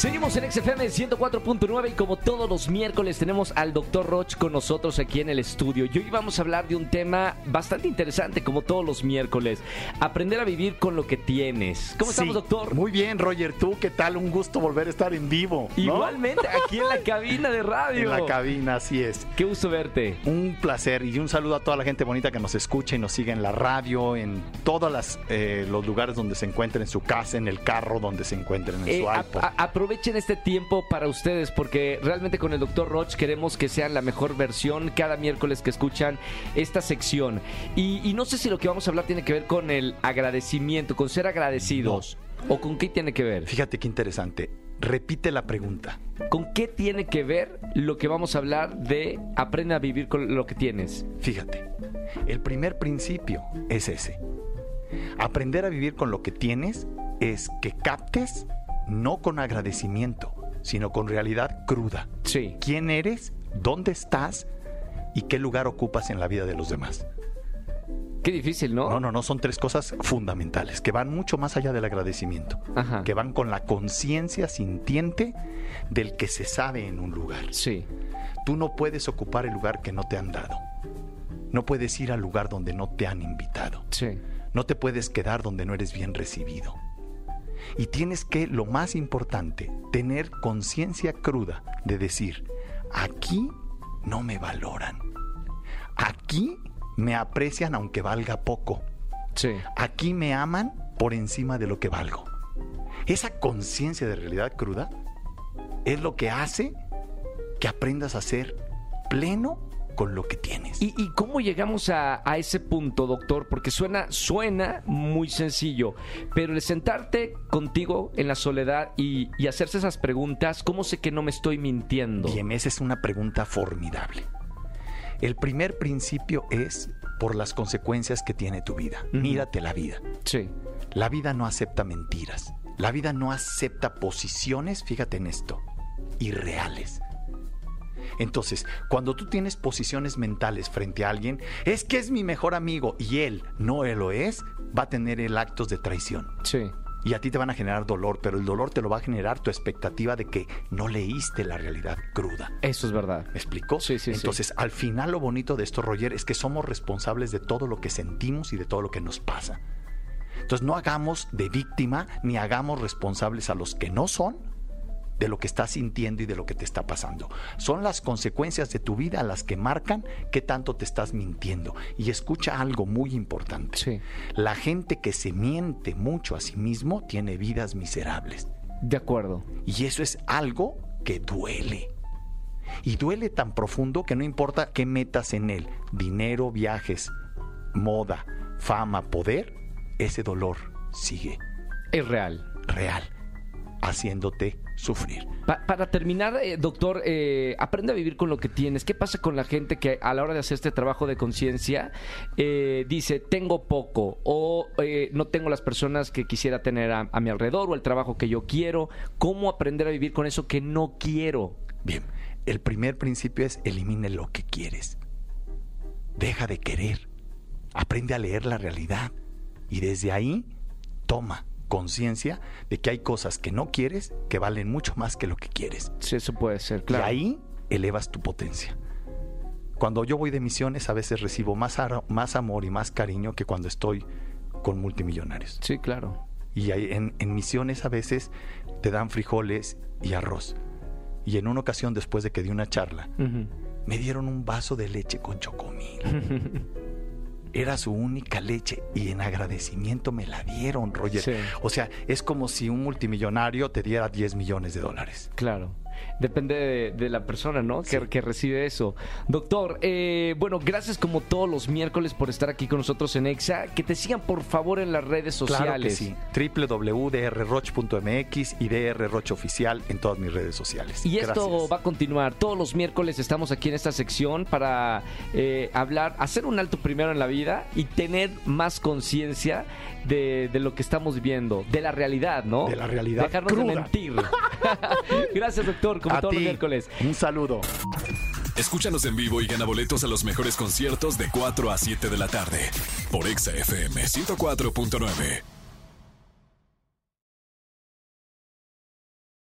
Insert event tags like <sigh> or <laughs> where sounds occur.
Seguimos en XFM 104.9 y como todos los miércoles tenemos al Dr. Roch con nosotros aquí en el estudio. Y hoy vamos a hablar de un tema bastante interesante como todos los miércoles. Aprender a vivir con lo que tienes. ¿Cómo estamos, Sí, doctor? Muy bien, Roger. ¿Tú qué tal? Un gusto volver a estar en vivo. ¿no? Igualmente, aquí en la <laughs> cabina de radio. En la cabina, así es. Qué gusto verte. Un placer y un saludo a toda la gente bonita que nos escucha y nos sigue en la radio, en todos los lugares donde se encuentren, en su casa, en el carro, donde se encuentren, en Eh, su a- iPod. a- aprovechen este tiempo para ustedes porque realmente con el Dr. Roch queremos que sean la mejor versión cada miércoles que escuchan esta sección. Y, y no sé si lo que vamos a hablar tiene que ver con el agradecimiento, con ser agradecidos. ¿O con qué tiene que ver? Fíjate qué interesante. Repite la pregunta. ¿Con qué tiene que ver lo que vamos a hablar de aprende a vivir con lo que tienes? Fíjate. El primer principio es ese. Aprender a vivir con lo que tienes es que captes no con agradecimiento, sino con realidad cruda. Sí. quién eres, dónde estás y qué lugar ocupas en la vida de los demás. Qué difícil, ¿no? No, no, no, son tres cosas fundamentales que van mucho más allá del agradecimiento, Ajá. que van con la conciencia sintiente del que se sabe en un lugar. Sí. Tú no puedes ocupar el lugar que no te han dado. No puedes ir al lugar donde no te han invitado. Sí. No te puedes quedar donde no eres bien recibido. Y tienes que, lo más importante, tener conciencia cruda de decir, aquí no me valoran. Aquí me aprecian aunque valga poco. Sí. Aquí me aman por encima de lo que valgo. Esa conciencia de realidad cruda es lo que hace que aprendas a ser pleno con lo que tienes. ¿Y, y cómo llegamos a, a ese punto, doctor? Porque suena, suena muy sencillo, pero el sentarte contigo en la soledad y, y hacerse esas preguntas, ¿cómo sé que no me estoy mintiendo? Bien, esa es una pregunta formidable. El primer principio es por las consecuencias que tiene tu vida. Mírate la vida. Sí, La vida no acepta mentiras. La vida no acepta posiciones, fíjate en esto, irreales. Entonces, cuando tú tienes posiciones mentales frente a alguien, es que es mi mejor amigo y él no él lo es, va a tener el actos de traición. sí, Y a ti te van a generar dolor, pero el dolor te lo va a generar tu expectativa de que no leíste la realidad cruda. eso es verdad. ¿Me explico? Sí, sí, sí. Entonces, al final lo bonito de esto, Roger, es que somos responsables de todo lo que sentimos y de todo lo que nos pasa. Entonces, no hagamos de víctima ni hagamos responsables a los que no son de lo que estás sintiendo y de lo que te está pasando. Son las consecuencias de tu vida las que marcan qué tanto te estás mintiendo. Y escucha algo muy importante. Sí. La gente que se miente mucho a sí mismo tiene vidas miserables. De acuerdo. Y eso es algo que duele. Y duele tan profundo que no importa qué metas en él, dinero, viajes, moda, fama, poder, ese dolor sigue Es real. real, haciéndote sufrir. Pa- para terminar, eh, doctor, eh, aprende a vivir con lo que tienes. ¿Qué pasa con la gente que a la hora de hacer este trabajo de conciencia eh, dice, tengo poco o no tengo las personas que quisiera tener a, a mi alrededor o el trabajo que yo quiero? ¿Cómo aprender a vivir con eso que no quiero? Bien, el primer principio es elimine lo que quieres. Deja de querer. Aprende a leer la realidad. Y desde ahí, toma conciencia de que hay cosas que no quieres que valen mucho más que lo que quieres. Sí, eso puede ser, claro. Y ahí elevas tu potencia. Cuando yo voy de misiones, a veces recibo más, amor y más cariño que cuando estoy con multimillonarios. Sí, claro. Y ahí en, en misiones a veces te dan frijoles y arroz. Y en una ocasión, después de que di una charla, me dieron un vaso de leche con chocomil. <laughs> Era su única leche y en agradecimiento me la dieron, Roger. Sí. O sea, es como si un multimillonario te diera 10 millones de dólares. Claro. Depende de, de la persona, ¿no? Que, Sí. que recibe eso. Doctor, eh, bueno, gracias como todos los miércoles por estar aquí con nosotros en EXA. Que te sigan, por favor, en las redes sociales. Claro que sí. www.drroch.mx y drroch oficial en todas mis redes sociales. Y esto Gracias. va a continuar. Todos los miércoles estamos aquí en esta sección para eh, hablar, hacer un alto primero en la vida y tener más conciencia de, de lo que estamos viendo, de la realidad, ¿no? De la realidad Dejarnos de mentir. <laughs> Gracias, doctor, como A todos los miércoles. Un saludo. Escúchanos en vivo y gana boletos a los mejores conciertos de 4 a 7 de la tarde por Exa FM 104.9.